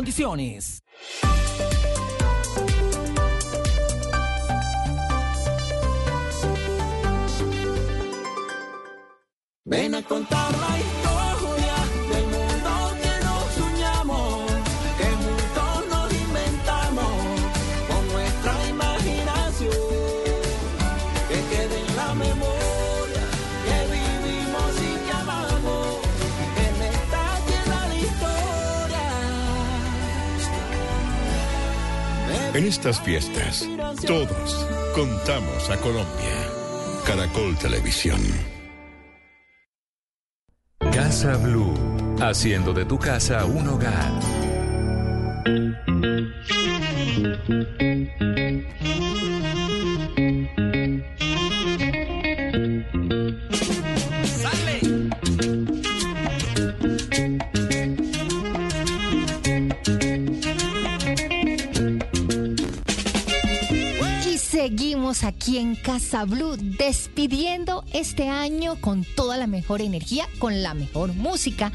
condiciones. Ven a contar la historia En estas fiestas, todos contamos a Colombia. Caracol Televisión. Casa Blue, haciendo de tu casa un hogar. Aquí en Casa Blue despidiendo este año con toda la mejor energía, con la mejor música.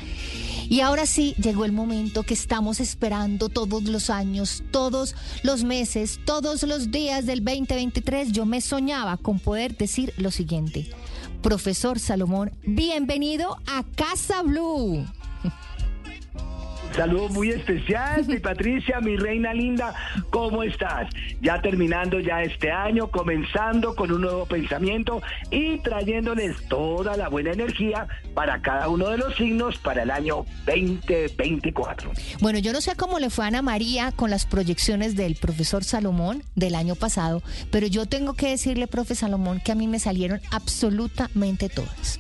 Y ahora sí, llegó el momento que estamos esperando todos los años, todos los meses, todos los días del 2023. Yo me soñaba con poder decir lo siguiente. Profesor Salomón, bienvenido a Casa Blue. Saludo muy especial, mi Patricia, mi reina linda, ¿cómo estás? Ya terminando ya este año, comenzando con un nuevo pensamiento y trayéndoles toda la buena energía para cada uno de los signos para el año 2024. Bueno, yo no sé cómo le fue a Ana María con las proyecciones del profesor Salomón del año pasado, pero yo tengo que decirle, profe Salomón, que a mí me salieron absolutamente todas.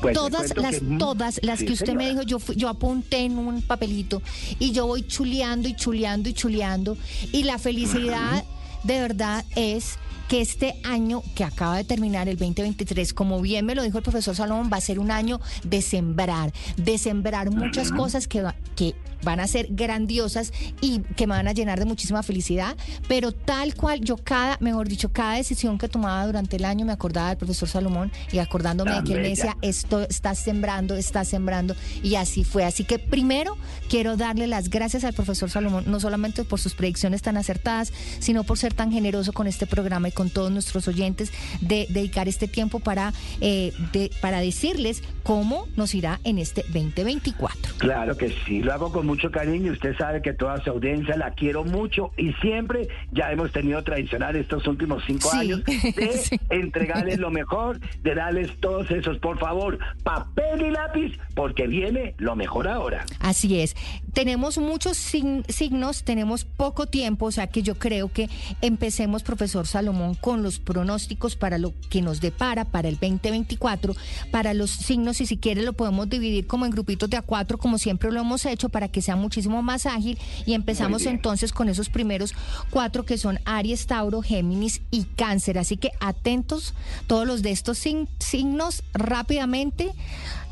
Pues, todas las que- todas las sí, que usted me dijo yo yo apunté en un papelito y yo voy chuleando y chuleando y chuleando y la felicidad de verdad es que este año que acaba de terminar el 2023 como bien me lo dijo el profesor Salomón va a ser un año de sembrar de sembrar muchas cosas que va- que van a ser grandiosas y que me van a llenar de muchísima felicidad, pero tal cual yo cada, mejor dicho, cada decisión que tomaba durante el año me acordaba del profesor Salomón y acordándome de que él me decía, esto está sembrando, está sembrando, y así fue. Así que primero quiero darle las gracias al profesor Salomón, no solamente por sus predicciones tan acertadas, sino por ser tan generoso con este programa y con todos nuestros oyentes, de dedicar este tiempo para, eh, de- para decirles cómo nos irá en este 2024. Claro que sí, lo hago con mucho cariño. Usted sabe que toda su audiencia la quiero mucho y siempre ya hemos tenido tradicional estos últimos cinco Sí, años de sí. entregarles lo mejor, de darles todos esos, por favor, papel y lápiz, porque viene lo mejor ahora. Así es. Tenemos muchos sign- signos, tenemos poco tiempo, o sea que yo creo que empecemos, profesor Salomón, con los pronósticos para lo que nos depara para el 2024, para los signos, y si quiere lo podemos dividir como en grupitos de a cuatro, como siempre lo hemos hecho, para que sea muchísimo más ágil. Y empezamos entonces con esos primeros cuatro que son Aries, Tauro, Géminis y Cáncer. Así que atentos todos los de estos signos rápidamente.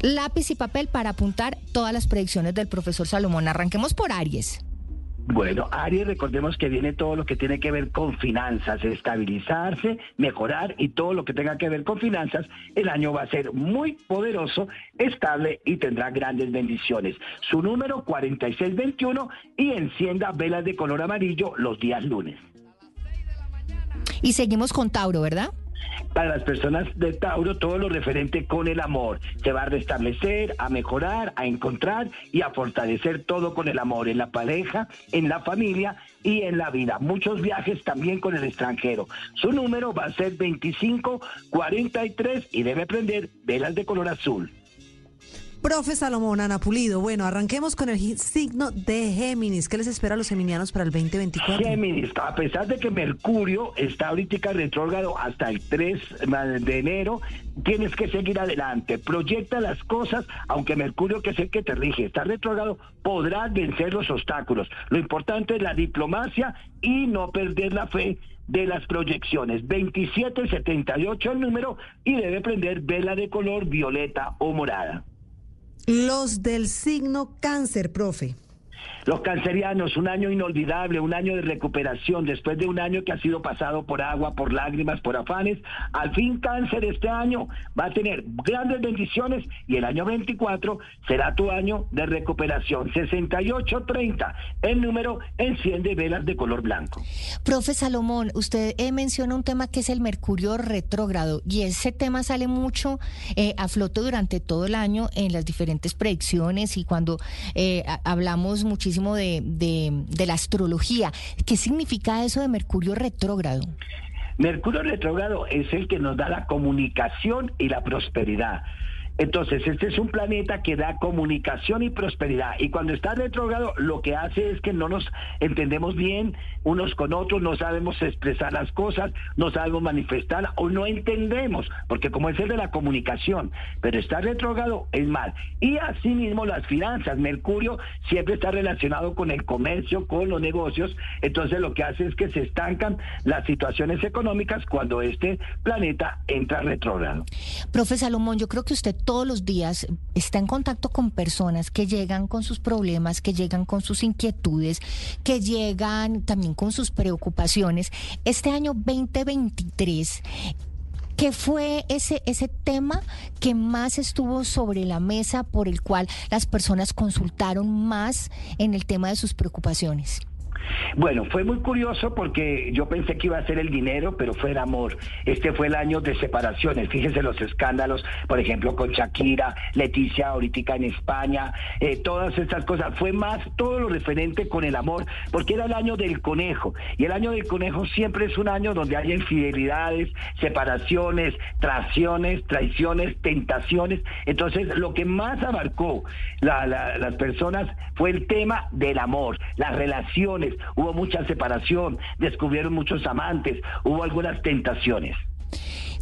Lápiz y papel para apuntar todas las predicciones del profesor Salomón. Arranquemos por Aries. Bueno, Aries, recordemos que viene todo lo que tiene que ver con finanzas, estabilizarse, mejorar y todo lo que tenga que ver con finanzas. El año va a ser muy poderoso, estable y tendrá grandes bendiciones. Su número 4621 y encienda velas de color amarillo los días lunes. Y seguimos con Tauro, ¿verdad? Para las personas de Tauro, todo lo referente con el amor se va a restablecer, a mejorar, a encontrar y a fortalecer todo con el amor en la pareja, en la familia y en la vida. Muchos viajes también con el extranjero. Su número va a ser 2543 y debe prender velas de color azul. Profe Salomón, Ana Pulido. Bueno, arranquemos con el signo de Géminis. ¿Qué les espera a los geminianos para el 2024? Géminis, a pesar de que Mercurio está ahorita retrógrado hasta el 3 de enero, tienes que seguir adelante. Proyecta las cosas, aunque Mercurio, que es el que te rige, está retrógrado, podrás vencer los obstáculos. Lo importante es la diplomacia y no perder la fe de las proyecciones. 2778 el número y debe prender vela de color violeta o morada. Los del signo cáncer, profe. Los cancerianos, un año inolvidable, un año de recuperación, después de un año que ha sido pasado por agua, por lágrimas, por afanes. Al fin cáncer este año va a tener grandes bendiciones y el año 24 será tu año de recuperación. 6830, el número enciende velas de color blanco. Profe Salomón, usted eh, menciona un tema que es el mercurio retrógrado y ese tema sale mucho eh, a flote durante todo el año en las diferentes predicciones y cuando eh, hablamos muchísimo de, de- de la astrología. ¿Qué significa eso de mercurio retrógrado? Mercurio retrógrado es el que nos da la comunicación y la prosperidad. Entonces, este es un planeta que da comunicación y prosperidad. Y cuando está retrógrado, lo que hace es que no nos entendemos bien unos con otros, no sabemos expresar las cosas, no sabemos manifestar o no entendemos, porque como es el de la comunicación, pero está retrógrado es mal. Y asimismo las finanzas. Mercurio siempre está relacionado con el comercio, con los negocios. Entonces, lo que hace es que se estancan las situaciones económicas cuando este planeta entra retrógrado. Profe Salomón, yo creo que usted todos los días está en contacto con personas que llegan con sus problemas, que llegan con sus inquietudes, que llegan también con sus preocupaciones. Este año 2023, ¿qué fue ese, ese tema que más estuvo sobre la mesa por el cual las personas consultaron más en el tema de sus preocupaciones? Bueno, fue muy curioso porque yo pensé que iba a ser el dinero, pero fue el amor. Este fue el año de separaciones. Fíjense los escándalos, por ejemplo, con Shakira, Leticia ahorita en España, eh, todas estas cosas. Fue más todo lo referente con el amor, porque era el año del conejo. Y el año del conejo siempre es un año donde hay infidelidades, separaciones, traiciones, traiciones, tentaciones. Entonces, lo que más abarcó la- la- las personas fue el tema del amor, las relaciones. Hubo mucha separación, descubrieron muchos amantes, hubo algunas tentaciones.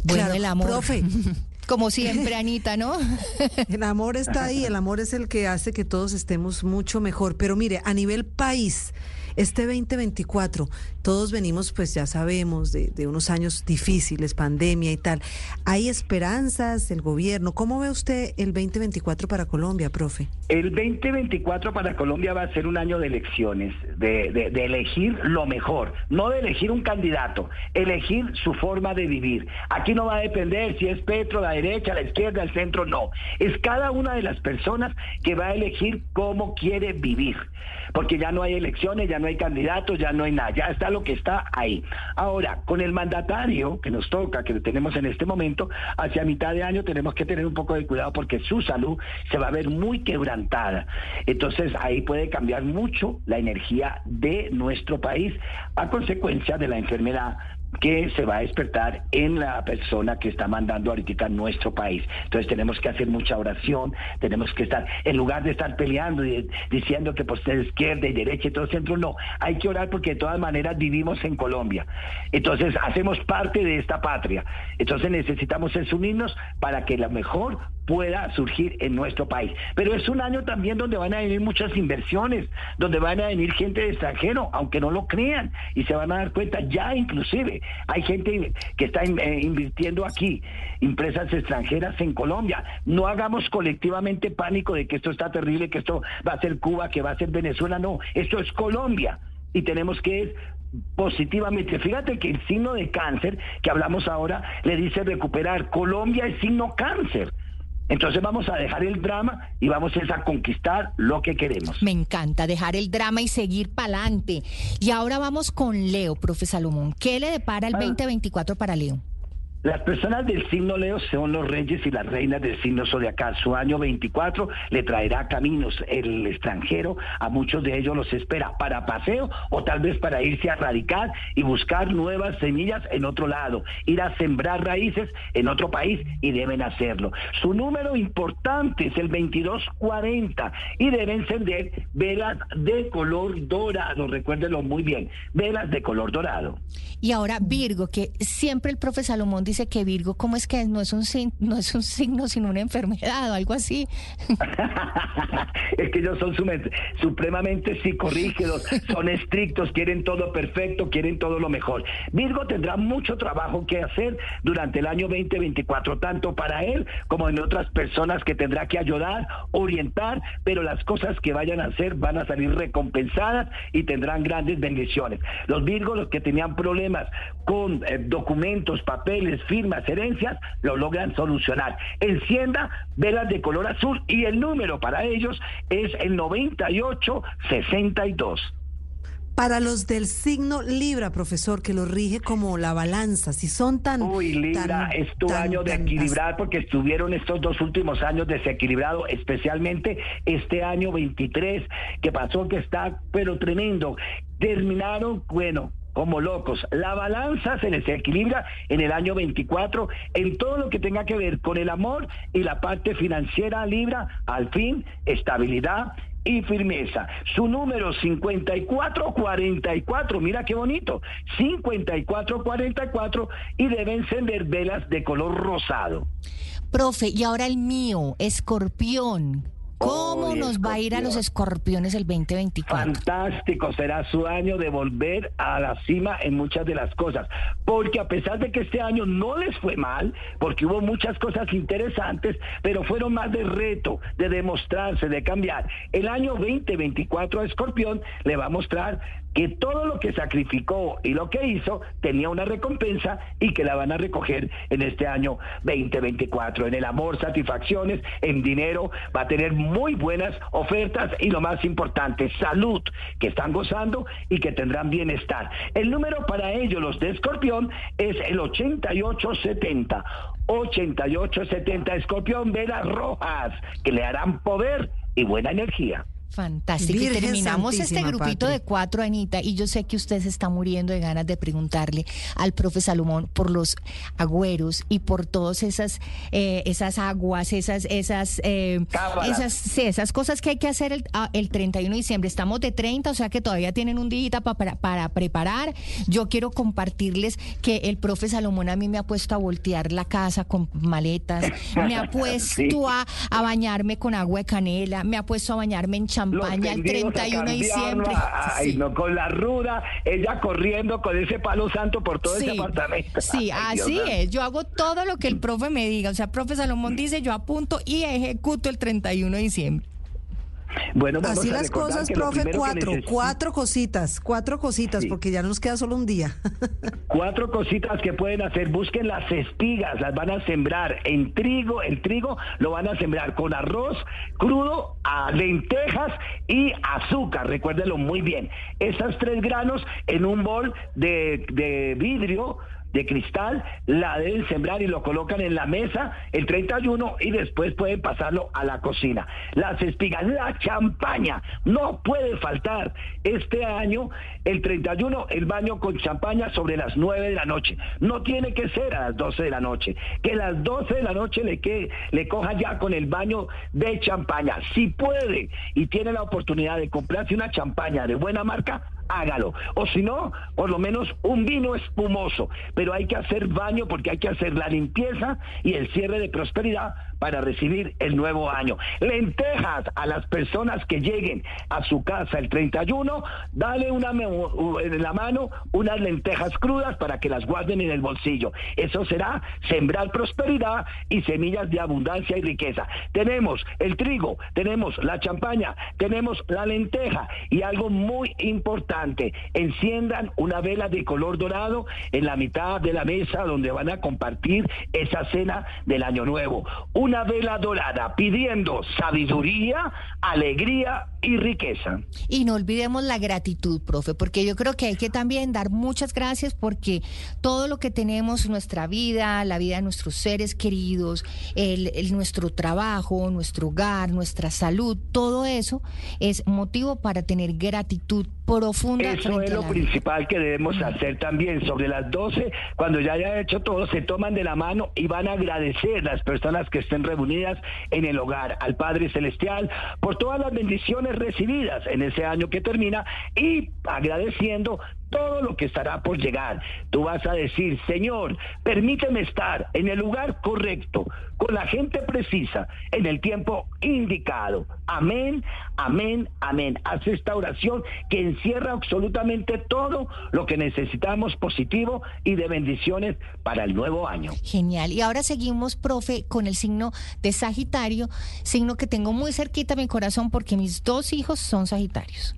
Bueno, Claro, el amor. profe. Como siempre, Anita, ¿no? El amor está ahí, el amor es el que hace que todos estemos mucho mejor. Pero mire, a nivel país, este 2024, todos venimos, pues ya sabemos, de, unos años difíciles, pandemia y tal. ¿Hay esperanzas del gobierno? ¿Cómo ve usted el 2024 para Colombia, profe? El 2024 para Colombia va a ser un año de elecciones, de, de- de elegir lo mejor, no de elegir un candidato, elegir su forma de vivir. Aquí no va a depender si es Petro, la derecha, la izquierda, el centro, no. Es cada una de las personas que va a elegir cómo quiere vivir. Porque ya no hay elecciones, ya no hay candidatos, ya no hay nada, ya está lo que está ahí. Ahora, con el mandatario que nos toca, que tenemos en este momento, hacia mitad de año tenemos que tener un poco de cuidado porque su salud se va a ver muy quebrantada. Entonces ahí puede cambiar mucho la energía de nuestro país a consecuencia de la enfermedad que se va a despertar en la persona que está mandando ahorita nuestro país. Entonces tenemos que hacer mucha oración, tenemos que estar, en lugar de estar peleando y diciendo que por ser izquierda y derecha y todo centro, no, hay que orar porque de todas maneras vivimos en Colombia. Entonces hacemos parte de esta patria. Entonces necesitamos es unirnos para que lo mejor pueda surgir en nuestro país. Pero es un año también donde van a venir muchas inversiones, donde van a venir gente de extranjero, aunque no lo crean, y se van a dar cuenta ya inclusive. Hay gente que está eh, invirtiendo aquí, empresas extranjeras en Colombia. No hagamos colectivamente pánico de que esto está terrible, que esto va a ser Cuba, que va a ser Venezuela, no, esto es Colombia. Y tenemos que positivamente. Fíjate que el signo de cáncer que hablamos ahora le dice recuperar. Colombia es signo cáncer. Entonces vamos a dejar el drama y vamos a conquistar lo que queremos. Me encanta dejar el drama y seguir para adelante. Y ahora vamos con Leo, profe Salomón. ¿Qué le depara el Ah. 2024 para Leo? Las personas del signo Leo son los reyes y las reinas del signo zodiacal. Su año 24 le traerá caminos. El extranjero a muchos de ellos los espera para paseo o tal vez para irse a radicar y buscar nuevas semillas en otro lado, ir a sembrar raíces en otro país y deben hacerlo. Su número importante es el 2240 y deben encender velas de color dorado. Recuérdenlo muy bien, velas de color dorado. Y ahora Virgo, que siempre el profe Salomón dice dice que Virgo, ¿cómo es que no es un signo, no es un signo sino una enfermedad o algo así? es que ellos son supremamente psicorrígidos, son estrictos, quieren todo perfecto, quieren todo lo mejor. Virgo tendrá mucho trabajo que hacer durante el año 2024, tanto para él como en otras personas que tendrá que ayudar, orientar, pero las cosas que vayan a hacer van a salir recompensadas y tendrán grandes bendiciones. Los Virgos, los que tenían problemas con eh, documentos, papeles, firmas, herencias, lo logran solucionar. Encienda velas de color azul y el número para ellos es el 9862. Para los del signo Libra, profesor, que lo rige como la balanza, si son tan... Uy, Libra, tan- es tu tan- año de tan- equilibrar porque estuvieron estos dos últimos años desequilibrados, especialmente este año 23 que pasó que está pero tremendo. Terminaron, bueno, como locos. La balanza se les equilibra en el año 24 en todo lo que tenga que ver con el amor y la parte financiera Libra, al fin, estabilidad y firmeza. Su número 5444, mira qué bonito, 5444 y debe encender velas de color rosado. Profe, y ahora el mío, escorpión. ¿Cómo nos va a ir a los escorpiones el 2024? Fantástico, será su año de volver a la cima en muchas de las cosas, porque a pesar de que este año no les fue mal, porque hubo muchas cosas interesantes, pero fueron más de reto, de demostrarse, de cambiar. El año 2024 a Escorpión le va a mostrar que todo lo que sacrificó y lo que hizo tenía una recompensa y que la van a recoger en este año 2024. En el amor, satisfacciones, en dinero, va a tener muy buenas ofertas y lo más importante, salud, que están gozando y que tendrán bienestar. El número para ellos, los de Escorpión, es el 8870. 8870 Escorpión, velas rojas, que le harán poder y buena energía. Fantástico. y terminamos este grupito de cuatro, Anita, y yo sé que usted se está muriendo de ganas de preguntarle al profe Salomón por los agüeros y por todas esas eh, esas aguas, esas esas eh, esas sí, esas cosas que hay que hacer el, ah, el 31 de diciembre. Estamos de 30, o sea que todavía tienen un día para, para preparar. Yo quiero compartirles que el profe Salomón a mí me ha puesto a voltear la casa con maletas, me ha puesto Sí. a, a bañarme con agua de canela, me ha puesto a bañarme en Los champaña el tendidos a 31 de diciembre. Ay, Sí. no, con la ruda, ella corriendo con ese palo santo por todo ese Sí, apartamento. sí, Ay, Dios así santo. es. Yo hago todo lo que el profe me diga. O sea, profe Salomón dice, yo apunto y ejecuto el 31 de diciembre. Bueno, vamos Así a las cosas, profe, cuatro, neces- cuatro cositas, cuatro cositas, Sí. porque ya nos queda solo un día. Cuatro cositas que pueden hacer. Busquen las espigas, las van a sembrar en trigo. El trigo lo van a sembrar con arroz crudo, a lentejas y azúcar. Recuérdenlo muy bien. Esas tres granos en un bol de, de vidrio de cristal, la deben sembrar y lo colocan en la mesa el 31 y después pueden pasarlo a la cocina. Las espigas, la champaña, no puede faltar. Este año, el 31, el baño con champaña sobre las 9 de la noche. No tiene que ser a las 12 de la noche. Que las 12 de la noche le, que, le coja ya con el baño de champaña. Si puede y tiene la oportunidad de comprarse una champaña de buena marca, hágalo. O si no, por lo menos un vino espumoso. Pero hay que hacer baño porque hay que hacer la limpieza y el cierre de prosperidad para recibir el nuevo año. Lentejas a las personas que lleguen a su casa el 31, dale una en la mano unas lentejas crudas para que las guarden en el bolsillo. Eso será sembrar prosperidad y semillas de abundancia y riqueza. Tenemos el trigo, tenemos la champaña, tenemos la lenteja y algo muy importante, enciendan una vela de color dorado en la mitad de la mesa donde van a compartir esa cena del año nuevo. Una vela dorada pidiendo sabiduría, alegría y riqueza. Y no olvidemos la gratitud, profe, porque yo creo que hay que también dar muchas gracias porque todo lo que tenemos, nuestra vida, la vida de nuestros seres queridos, el, el- nuestro trabajo, nuestro hogar, nuestra salud, todo eso es motivo para tener gratitud profunda. Eso es lo la principal que debemos hacer también. Sobre las 12, cuando ya haya hecho todo, se toman de la mano y van a agradecer las personas que estén reunidas en el hogar, al Padre Celestial, por todas las bendiciones recibidas en ese año que termina y agradeciendo todo lo que estará por llegar. Tú vas a decir, Señor, permíteme estar en el lugar correcto, con la gente precisa, en el tiempo indicado. Amén, amén, amén. Haz esta oración que encierra absolutamente todo lo que necesitamos positivo y de bendiciones para el nuevo año. Genial. Y ahora seguimos, profe, con el signo de Sagitario, signo que tengo muy cerquita mi corazón porque mis dos hijos son Sagitarios.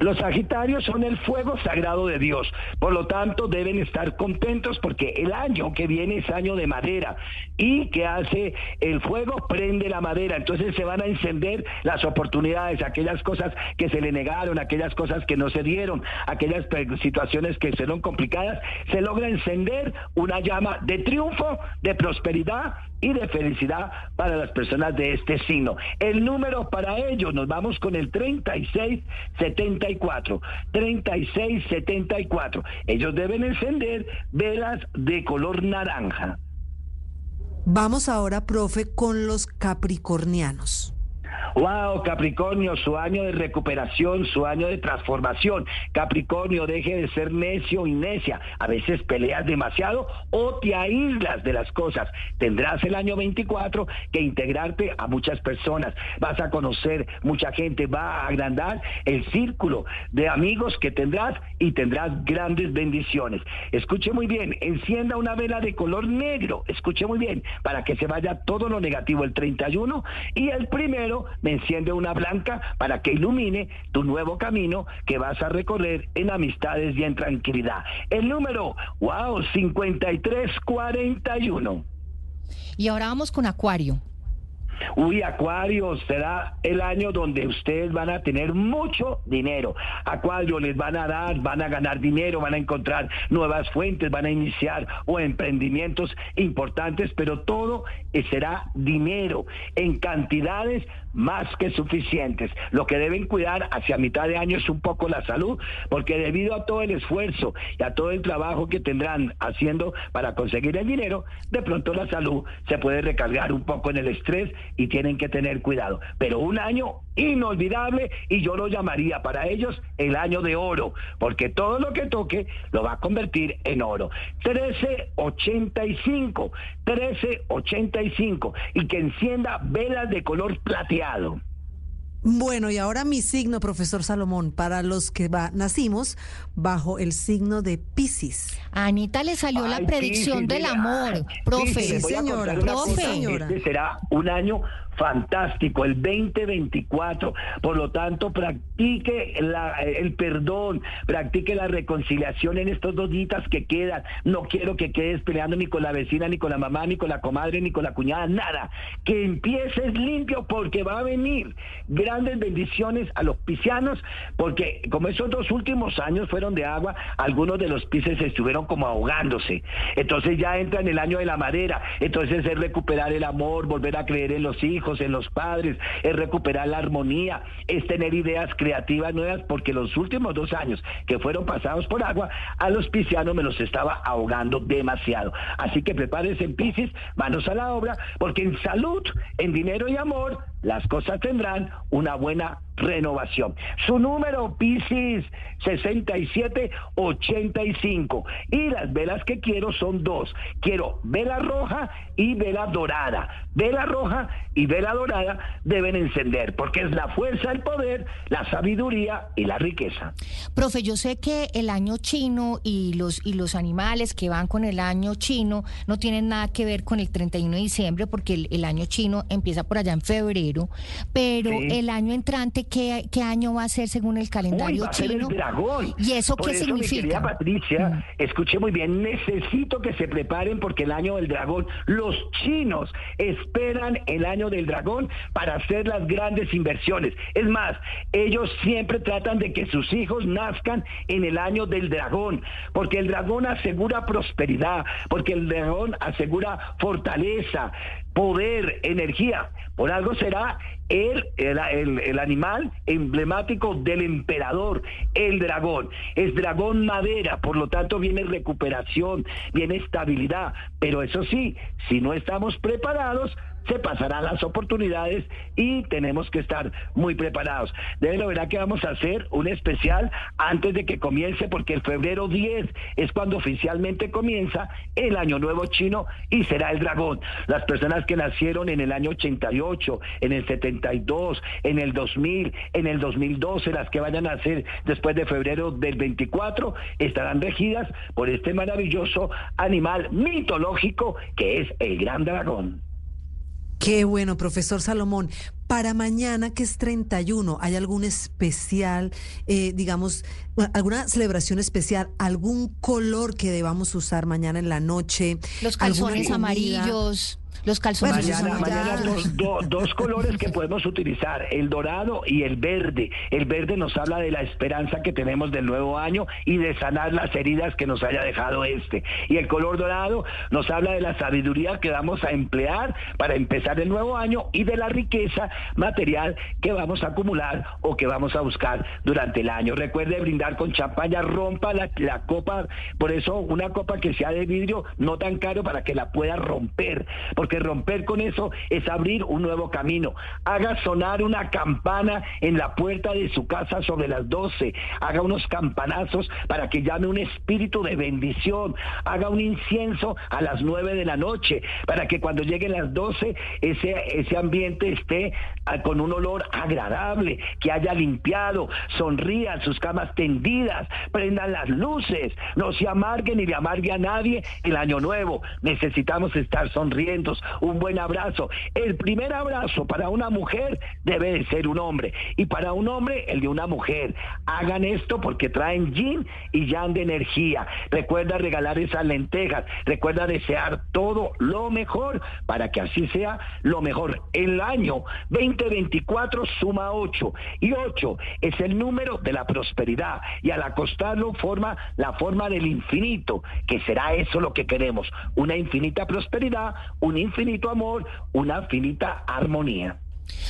Los Sagitarios son el fuego sagrado de Dios, por lo tanto deben estar contentos porque el año que viene es año de madera y que hace el fuego prende la madera, entonces se van a encender las oportunidades, aquellas cosas que se le negaron, aquellas cosas que no se dieron, aquellas situaciones que fueron complicadas, se logra encender una llama de triunfo, de prosperidad y de felicidad para las personas de este signo. El número para ellos, nos vamos con el 3674. 3674. Ellos deben encender velas de color naranja. Vamos ahora, profe, con los capricornianos. Wow, Capricornio, su año de recuperación, su año de transformación. Capricornio, deje de ser necio y necia. A veces peleas demasiado o te aíslas de las cosas. Tendrás el año 24 que integrarte a muchas personas. Vas a conocer mucha gente, va a agrandar el círculo de amigos que tendrás y tendrás grandes bendiciones. Escuche muy bien, encienda una vela de color negro. Escuche muy bien, para que se vaya todo lo negativo el 31 y el primero me enciende una blanca para que ilumine tu nuevo camino que vas a recorrer en amistades y en tranquilidad. El número, wow, 5341. Y ahora vamos con Acuario. Uy, Acuario, será el año donde ustedes van a tener mucho dinero. Acuario, les van a dar, van a ganar dinero, van a encontrar nuevas fuentes, van a iniciar o emprendimientos importantes, pero todo será dinero en cantidades más que suficientes. Lo que deben cuidar hacia mitad de año es un poco la salud, porque debido a todo el esfuerzo y a todo el trabajo que tendrán haciendo para conseguir el dinero, de pronto la salud se puede recargar un poco en el estrés y tienen que tener cuidado. Pero un año inolvidable y yo lo llamaría para ellos el año de oro, porque todo lo que toque lo va a convertir en oro. 1385, 1385 y que encienda velas de color plateado. Bueno, y ahora mi signo, profesor Salomón, para los que va, nacimos bajo el signo de Pisces. A Anita le salió la predicción Piscis, del mira, amor, profe. Piscis, a señora, profe. cosa, señora. Este será un año fantástico, el 2024. Por lo tanto, practique el perdón, practique la reconciliación en estos dos días que quedan. No quiero que quedes peleando ni con la vecina, ni con la mamá, ni con la comadre, ni con la cuñada, nada. Que empieces limpio porque va a venir grandes bendiciones a los piscianos, porque como esos dos últimos años fueron de agua, algunos de los pises estuvieron como ahogándose. Entonces ya entra en el año de la madera, entonces es recuperar el amor, volver a creer en los hijos, en los padres, es recuperar la armonía, es tener ideas creativas nuevas, porque los últimos dos años que fueron pasados por agua, a los piscianos me los estaba ahogando demasiado. Así que prepárense en Piscis, manos a la obra, porque en salud, en dinero y amor, las cosas tendrán una buena renovación. Su número Piscis 6785 y las velas que quiero son dos. Quiero vela roja y vela dorada. Vela roja y vela dorada deben encender porque es la fuerza, el poder, la sabiduría y la riqueza. Profe, yo sé que el año chino y los, y los animales que van con el año chino no tienen nada que ver con el 31 de diciembre porque el, el año chino empieza por allá en febrero, pero Sí. el año entrante, ¿qué, qué año va a ser según el Uy, calendario va a ser chino? el dragón. ¿Y eso Por qué eso, Mi querida significa? Mm. Patricia, escuche muy bien, necesito que se preparen porque el año del dragón, los chinos esperan el año del dragón para hacer las grandes inversiones. Es más, ellos siempre tratan de que sus hijos nazcan en el año del dragón, porque el dragón asegura prosperidad, porque el dragón asegura fortaleza, poder, energía. Por algo será el, el, el- animal emblemático del emperador, el dragón. Es dragón madera, por lo tanto viene recuperación, viene estabilidad. Pero eso sí, si no estamos preparados, se pasarán las oportunidades y tenemos que estar muy preparados. De lo verá que vamos a hacer un especial antes de que comience, porque el febrero 10 es cuando oficialmente comienza el Año Nuevo Chino y será el dragón. Las personas que nacieron en el año 88, en el 72, en el 2000, en el 2012, las que vayan a nacer después de febrero del 24, estarán regidas por este maravilloso animal mitológico que es el gran dragón. Qué bueno, profesor Salomón. Para mañana, que es 31, ¿hay algún especial, eh, digamos, alguna celebración especial, algún color que debamos usar mañana en la noche? Los ¿Alguna calzones amarillos, los calzones Mañana, mañana dos, do- dos colores que podemos utilizar, el dorado y el verde. El verde nos habla de la esperanza que tenemos del nuevo año y de sanar las heridas que nos haya dejado este. Y el color dorado nos habla de la sabiduría que vamos a emplear para empezar el nuevo año y de la riqueza material que vamos a acumular o que vamos a buscar durante el año. Recuerde brindar con champaña, rompa la, la copa, por eso una copa que sea de vidrio no tan caro para que la pueda romper, porque romper con eso es abrir un nuevo camino. Haga sonar una campana en la puerta de su casa sobre las 12, haga unos campanazos para que llame un espíritu de bendición, haga un incienso a las 9 de la noche, para que cuando lleguen las 12 ese, ese ambiente esté ah, con un olor agradable, que haya limpiado, sonrían sus camas tendidas, prendan las luces, no se amarguen ni le amargue a nadie el año nuevo. Necesitamos estar sonriendo, un buen abrazo. El primer abrazo para una mujer debe de ser un hombre y para un hombre el de una mujer. Hagan esto porque traen yin y yang de energía. Recuerda regalar esas lentejas, recuerda desear todo lo mejor para que así sea lo mejor. El año 2024 suma 8 y 8 es el número de la prosperidad y al acostarlo forma la forma del infinito, que será eso lo que queremos, una infinita prosperidad, un infinito amor, una infinita armonía.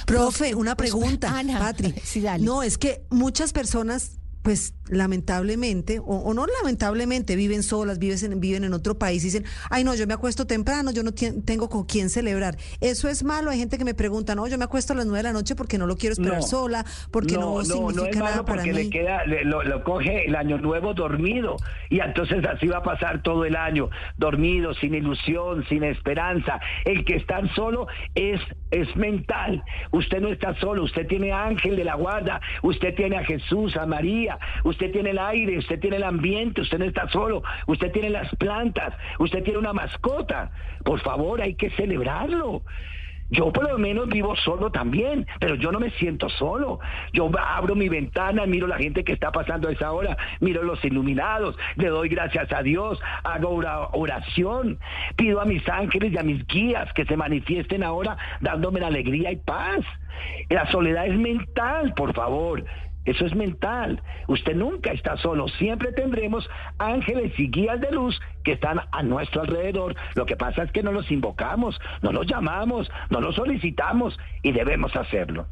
Profe, una pregunta, Ana, Patri. sí, dale. No, es que muchas personas, pues lamentablemente, o, o no lamentablemente, viven solas, viven en, viven en otro país y dicen, ay no, yo me acuesto temprano, yo no tengo con quién celebrar. Eso es malo. Hay gente que me pregunta, no, yo me acuesto a las nueve de la noche porque no lo quiero esperar No. sola, porque no, no, significa es nada malo para porque mí. le queda, le- lo, lo coge el año nuevo dormido y entonces así va a pasar todo el año, dormido, sin ilusión, sin esperanza. El que está solo es, es mental. Usted no está solo, usted tiene ángel de la guarda, usted tiene a Jesús, a María, usted tiene el aire, usted tiene el ambiente, usted no está solo, usted tiene las plantas, usted tiene una mascota. Por favor, hay que celebrarlo. Yo por lo menos vivo solo también, pero yo no me siento solo. Yo abro mi ventana, miro la gente que está pasando a esa hora, miro los iluminados, le doy gracias a Dios, hago ora- oración, pido a mis ángeles y a mis guías que se manifiesten ahora dándome la alegría y paz. La soledad es mental, por favor. Eso es mental. Usted nunca está solo. Siempre tendremos ángeles y guías de luz que están a nuestro alrededor. Lo que pasa es que no los invocamos, no los llamamos, no los solicitamos y debemos hacerlo.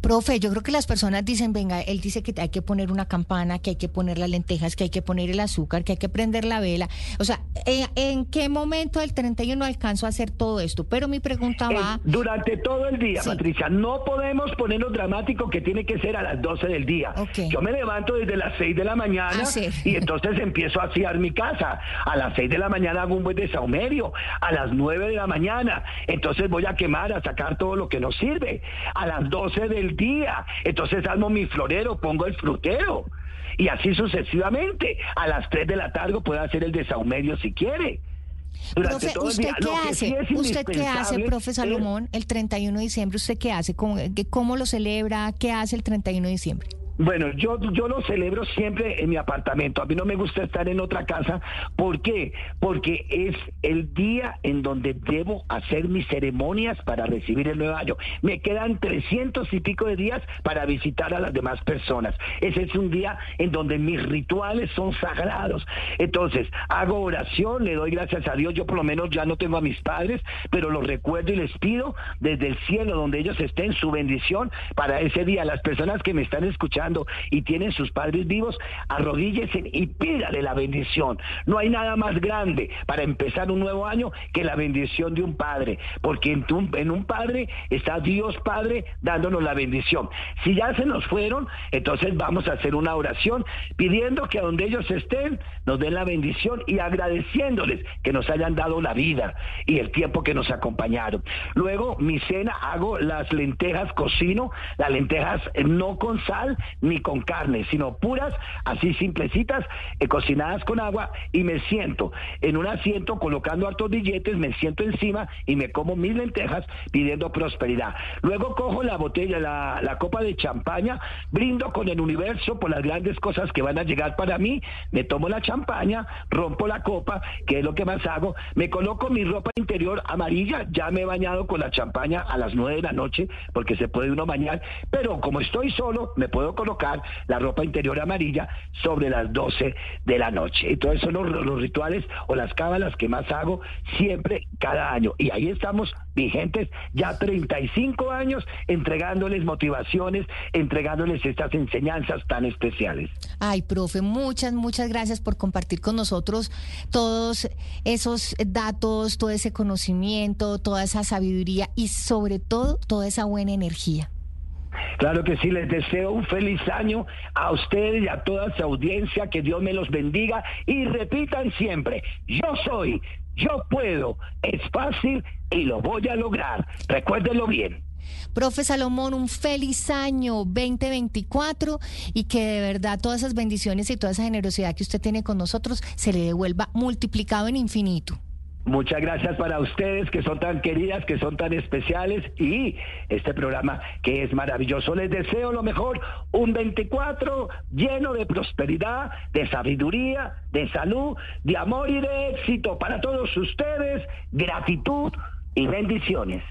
Profe, yo creo que las personas dicen, venga, él dice que hay que poner una campana, que hay que poner las lentejas, que hay que poner el azúcar, que hay que prender la vela. O sea, ¿en, en qué momento del 31 alcanzo a hacer todo esto? Pero mi pregunta Eh, va... durante todo el día, Sí. Patricia, no podemos ponernos dramático que tiene que ser a las 12 del día. Ok. Yo me levanto desde las 6 de la mañana Ah, sí. y entonces empiezo a asear mi casa. A las 6 de la mañana hago un buen desahumerio. A las 9 de la mañana, entonces voy a quemar, a sacar todo lo que no sirve. A las 12 del día, entonces armo mi florero, pongo el frutero. Y así sucesivamente. A las 3 de la tarde puedo hacer el desahumerio si quiere. Profe, ¿usted qué hace? sí ¿Usted qué hace, profe Salomón, el 31 de diciembre? ¿Usted qué hace? ¿Cómo, qué- cómo lo celebra? ¿Qué hace el 31 de diciembre? Bueno, yo, yo lo celebro siempre en mi apartamento. A mí no me gusta estar en otra casa. ¿Por qué? Porque es el día en donde debo hacer mis ceremonias para recibir el nuevo año. Me quedan 300 y pico de días para visitar a las demás personas. Ese es un día en donde mis rituales son sagrados. Entonces, hago oración, le doy gracias a Dios. Yo por lo menos ya no tengo a mis padres, pero los recuerdo y les pido desde el cielo donde ellos estén su bendición para ese día. Las personas que me están escuchando, y tienen sus padres vivos, arrodíllese y pídale la bendición. No hay nada más grande para empezar un nuevo año que la bendición de un padre, porque en, en un padre está Dios Padre dándonos la bendición. Si ya se nos fueron, entonces vamos a hacer una oración pidiendo que donde ellos estén nos den la bendición y agradeciéndoles que nos hayan dado la vida y el tiempo que nos acompañaron. Luego, mi cena hago las lentejas, cocino las lentejas no con sal ni con carne, sino puras, así simplecitas, eh, cocinadas con agua y me siento en un asiento colocando hartos billetes, me siento encima y me como mis lentejas pidiendo prosperidad. Luego cojo la botella, la, copa de champaña, brindo con el universo por las grandes cosas que van a llegar para mí, me tomo la champaña, rompo la copa, que es lo que más hago, me coloco mi ropa interior amarilla, ya me he bañado con la champaña a las nueve de la noche, porque se puede uno bañar, pero como estoy solo, me puedo colocar la ropa interior amarilla sobre las 12 de la noche. Entonces son los, los rituales o las cábalas que más hago siempre, cada año. Y ahí estamos vigentes ya 35 años entregándoles motivaciones, entregándoles estas enseñanzas tan especiales. Ay, profe, muchas, muchas gracias por compartir con nosotros todos esos datos, todo ese conocimiento, toda esa sabiduría y sobre todo toda esa buena energía. Claro que sí, les deseo un feliz año a ustedes y a toda su audiencia, que Dios me los bendiga y repitan siempre, yo soy, yo puedo, es fácil y lo voy a lograr. Recuérdenlo bien. Profe Salomón, un feliz año 2024 y que de verdad todas esas bendiciones y toda esa generosidad que usted tiene con nosotros se le devuelva multiplicado en infinito. Muchas gracias para ustedes que son tan queridas, que son tan especiales y este programa que es maravilloso. Les deseo lo mejor, un 24 lleno de prosperidad, de sabiduría, de salud, de amor y de éxito para todos ustedes, gratitud y bendiciones.